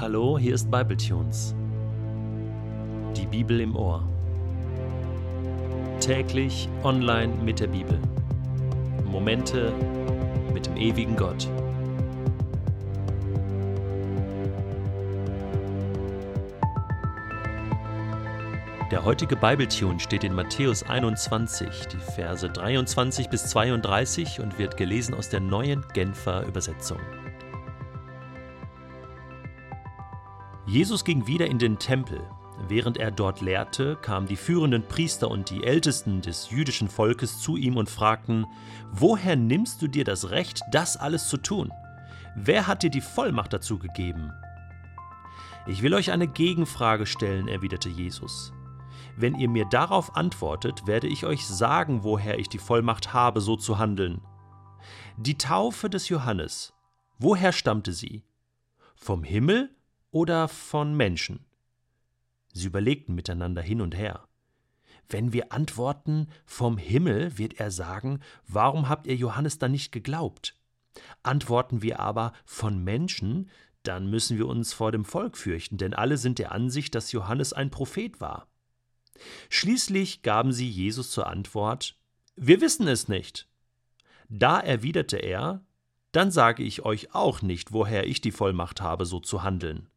Hallo, hier ist Bibletunes. Die Bibel im Ohr. Täglich online mit der Bibel. Momente mit dem ewigen Gott. Der heutige Bibletune steht in Matthäus 21, die Verse 23 bis 32 und wird gelesen aus der neuen Genfer Übersetzung. Jesus ging wieder in den Tempel. Während er dort lehrte, kamen die führenden Priester und die Ältesten des jüdischen Volkes zu ihm und fragten, Woher nimmst du dir das Recht, das alles zu tun? Wer hat dir die Vollmacht dazu gegeben? Ich will euch eine Gegenfrage stellen, erwiderte Jesus. Wenn ihr mir darauf antwortet, werde ich euch sagen, woher ich die Vollmacht habe, so zu handeln. Die Taufe des Johannes, woher stammte sie? Vom Himmel oder von Menschen? Sie überlegten miteinander hin und her. Wenn wir antworten vom Himmel, wird er sagen, warum habt ihr Johannes dann nicht geglaubt? Antworten wir aber von Menschen, dann müssen wir uns vor dem Volk fürchten, denn alle sind der Ansicht, dass Johannes ein Prophet war. Schließlich gaben sie Jesus zur Antwort Wir wissen es nicht. Da erwiderte er Dann sage ich euch auch nicht, woher ich die Vollmacht habe, so zu handeln.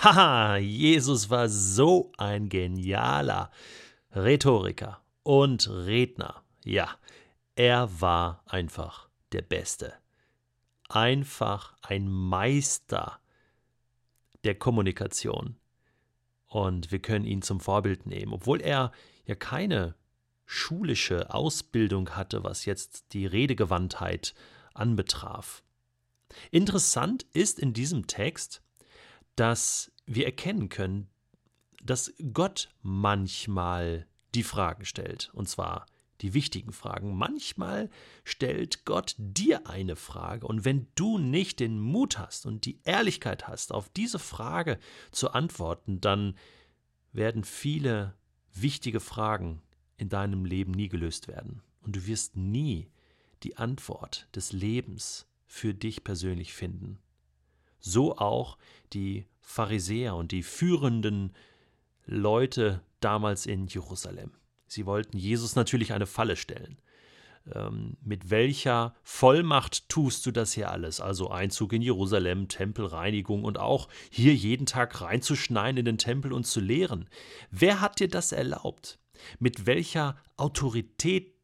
Haha, Jesus war so ein genialer Rhetoriker und Redner. Ja, er war einfach der Beste. Einfach ein Meister der Kommunikation. Und wir können ihn zum Vorbild nehmen, obwohl er ja keine schulische Ausbildung hatte, was jetzt die Redegewandtheit anbetraf. Interessant ist in diesem Text, dass wir erkennen können, dass Gott manchmal die Fragen stellt, und zwar die wichtigen Fragen. Manchmal stellt Gott dir eine Frage, und wenn du nicht den Mut hast und die Ehrlichkeit hast, auf diese Frage zu antworten, dann werden viele wichtige Fragen in deinem Leben nie gelöst werden, und du wirst nie die Antwort des Lebens für dich persönlich finden so auch die Pharisäer und die führenden Leute damals in Jerusalem. Sie wollten Jesus natürlich eine Falle stellen. Ähm, mit welcher Vollmacht tust du das hier alles? Also Einzug in Jerusalem, Tempelreinigung und auch hier jeden Tag reinzuschneiden in den Tempel und zu lehren. Wer hat dir das erlaubt? Mit welcher Autorität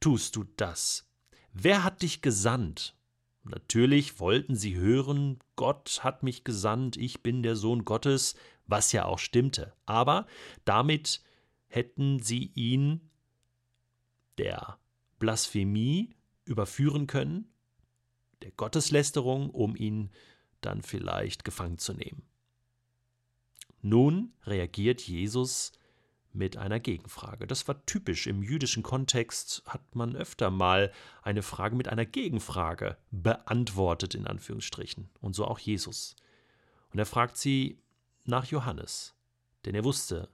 tust du das? Wer hat dich gesandt? Natürlich wollten sie hören, Gott hat mich gesandt, ich bin der Sohn Gottes, was ja auch stimmte. Aber damit hätten sie ihn der Blasphemie überführen können, der Gotteslästerung, um ihn dann vielleicht gefangen zu nehmen. Nun reagiert Jesus mit einer Gegenfrage. Das war typisch. Im jüdischen Kontext hat man öfter mal eine Frage mit einer Gegenfrage beantwortet, in Anführungsstrichen. Und so auch Jesus. Und er fragt sie nach Johannes. Denn er wusste,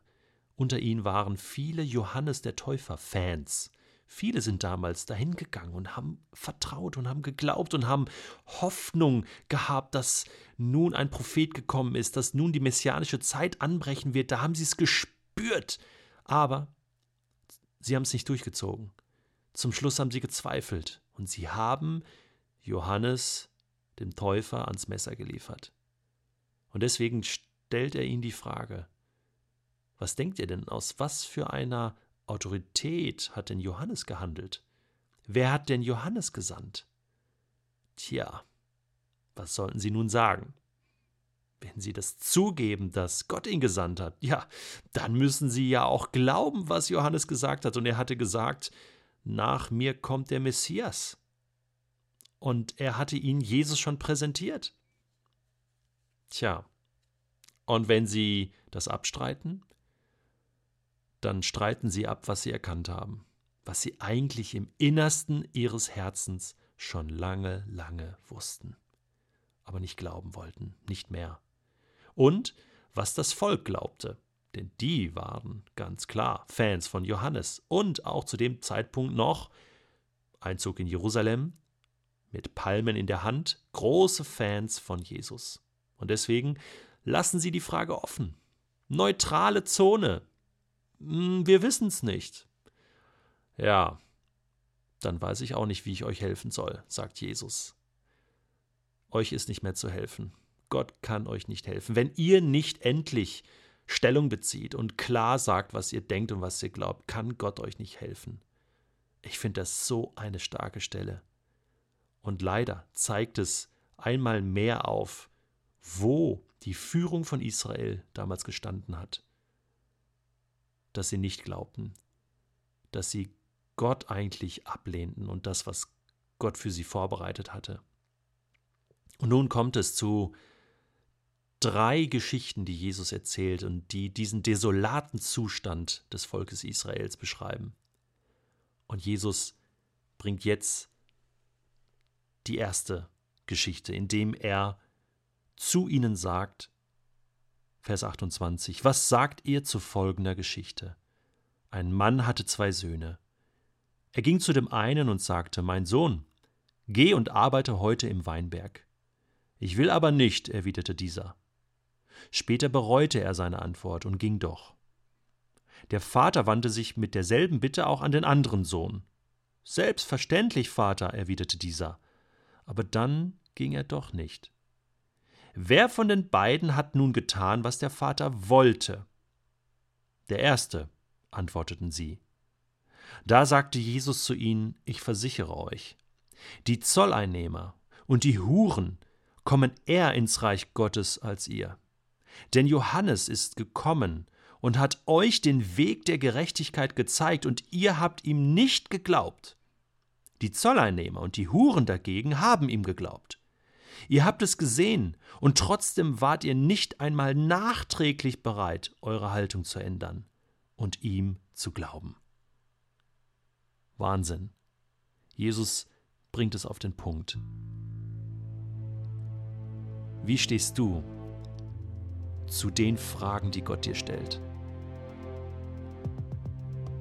unter ihnen waren viele Johannes der Täufer-Fans. Viele sind damals dahin gegangen und haben vertraut und haben geglaubt und haben Hoffnung gehabt, dass nun ein Prophet gekommen ist, dass nun die messianische Zeit anbrechen wird. Da haben sie es gespürt gespürt. Aber sie haben es nicht durchgezogen. Zum Schluss haben sie gezweifelt und sie haben Johannes, dem Täufer, ans Messer geliefert. Und deswegen stellt er ihnen die Frage, was denkt ihr denn, aus was für einer Autorität hat denn Johannes gehandelt? Wer hat denn Johannes gesandt? Tja, was sollten sie nun sagen? Wenn Sie das zugeben, dass Gott ihn gesandt hat, ja, dann müssen Sie ja auch glauben, was Johannes gesagt hat. Und er hatte gesagt, nach mir kommt der Messias. Und er hatte ihn Jesus schon präsentiert. Tja, und wenn Sie das abstreiten, dann streiten Sie ab, was Sie erkannt haben, was Sie eigentlich im Innersten Ihres Herzens schon lange, lange wussten, aber nicht glauben wollten, nicht mehr und was das Volk glaubte. Denn die waren ganz klar Fans von Johannes und auch zu dem Zeitpunkt noch Einzug in Jerusalem, mit Palmen in der Hand, große Fans von Jesus. Und deswegen lassen sie die Frage offen. Neutrale Zone. Hm, wir wissen es nicht. Ja, dann weiß ich auch nicht, wie ich euch helfen soll, sagt Jesus. Euch ist nicht mehr zu helfen. Gott kann euch nicht helfen. Wenn ihr nicht endlich Stellung bezieht und klar sagt, was ihr denkt und was ihr glaubt, kann Gott euch nicht helfen. Ich finde das so eine starke Stelle. Und leider zeigt es einmal mehr auf, wo die Führung von Israel damals gestanden hat. Dass sie nicht glaubten, dass sie Gott eigentlich ablehnten und das, was Gott für sie vorbereitet hatte. Und nun kommt es zu drei Geschichten, die Jesus erzählt und die diesen desolaten Zustand des Volkes Israels beschreiben. Und Jesus bringt jetzt die erste Geschichte, indem er zu ihnen sagt, Vers 28, was sagt ihr zu folgender Geschichte? Ein Mann hatte zwei Söhne. Er ging zu dem einen und sagte, Mein Sohn, geh und arbeite heute im Weinberg. Ich will aber nicht, erwiderte dieser. Später bereute er seine Antwort und ging doch. Der Vater wandte sich mit derselben Bitte auch an den anderen Sohn. Selbstverständlich, Vater, erwiderte dieser. Aber dann ging er doch nicht. Wer von den beiden hat nun getan, was der Vater wollte? Der erste, antworteten sie. Da sagte Jesus zu ihnen, ich versichere euch, die Zolleinnehmer und die Huren kommen eher ins Reich Gottes als ihr. Denn Johannes ist gekommen und hat euch den Weg der Gerechtigkeit gezeigt, und ihr habt ihm nicht geglaubt. Die Zolleinnehmer und die Huren dagegen haben ihm geglaubt. Ihr habt es gesehen, und trotzdem wart ihr nicht einmal nachträglich bereit, eure Haltung zu ändern und ihm zu glauben. Wahnsinn. Jesus bringt es auf den Punkt. Wie stehst du zu den Fragen, die Gott dir stellt?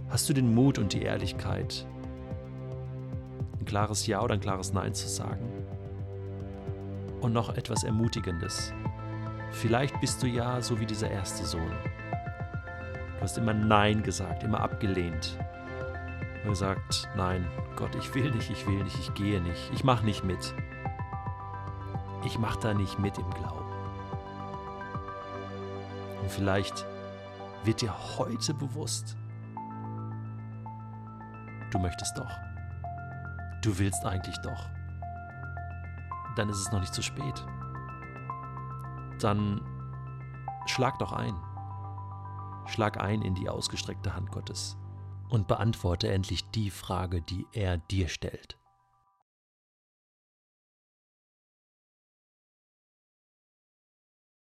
Hast du den Mut und die Ehrlichkeit, ein klares Ja oder ein klares Nein zu sagen? Und noch etwas Ermutigendes. Vielleicht bist du ja so wie dieser erste Sohn. Du hast immer Nein gesagt, immer abgelehnt. Und gesagt, nein, Gott, ich will nicht, ich will nicht, ich gehe nicht, ich mache nicht mit. Ich mache da nicht mit im Glauben. Und vielleicht wird dir heute bewusst, du möchtest doch. Du willst eigentlich doch. Dann ist es noch nicht zu spät. Dann schlag doch ein. Schlag ein in die ausgestreckte Hand Gottes und beantworte endlich die Frage, die er dir stellt.